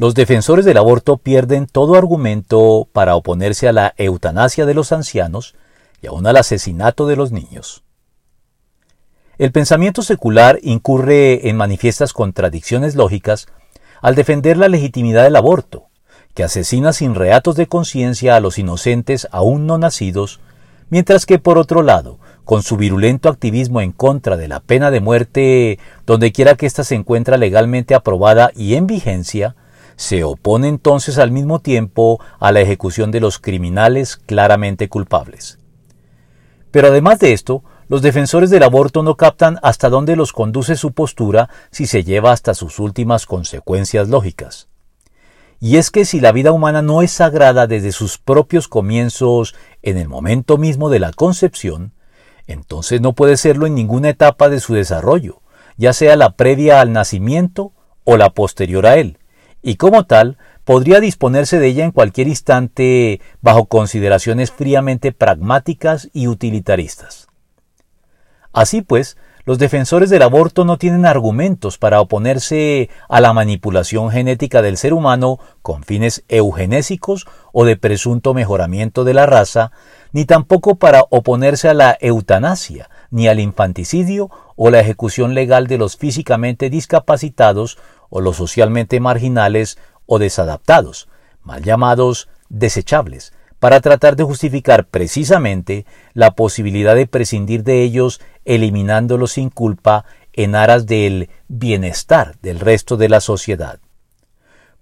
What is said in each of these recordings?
Los defensores del aborto pierden todo argumento para oponerse a la eutanasia de los ancianos y aún al asesinato de los niños. El pensamiento secular incurre en manifiestas contradicciones lógicas al defender la legitimidad del aborto, que asesina sin reatos de conciencia a los inocentes aún no nacidos, mientras que por otro lado, con su virulento activismo en contra de la pena de muerte donde quiera que ésta se encuentra legalmente aprobada y en vigencia, se opone entonces al mismo tiempo a la ejecución de los criminales claramente culpables. Pero además de esto, los defensores del aborto no captan hasta dónde los conduce su postura si se lleva hasta sus últimas consecuencias lógicas. Y es que si la vida humana no es sagrada desde sus propios comienzos en el momento mismo de la concepción, entonces no puede serlo en ninguna etapa de su desarrollo, ya sea la previa al nacimiento o la posterior a él, y como tal podría disponerse de ella en cualquier instante bajo consideraciones fríamente pragmáticas y utilitaristas. Así pues, los defensores del aborto no tienen argumentos para oponerse a la manipulación genética del ser humano con fines eugenésicos o de presunto mejoramiento de la raza, ni tampoco para oponerse a la eutanasia, ni al infanticidio o la ejecución legal de los físicamente discapacitados o los socialmente marginales o desadaptados, mal llamados desechables, para tratar de justificar precisamente la posibilidad de prescindir de ellos eliminándolos sin culpa en aras del bienestar del resto de la sociedad.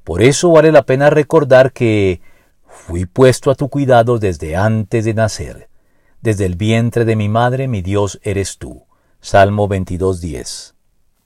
Por eso vale la pena recordar que fui puesto a tu cuidado desde antes de nacer. Desde el vientre de mi madre mi Dios eres tú. Salmo 22.10.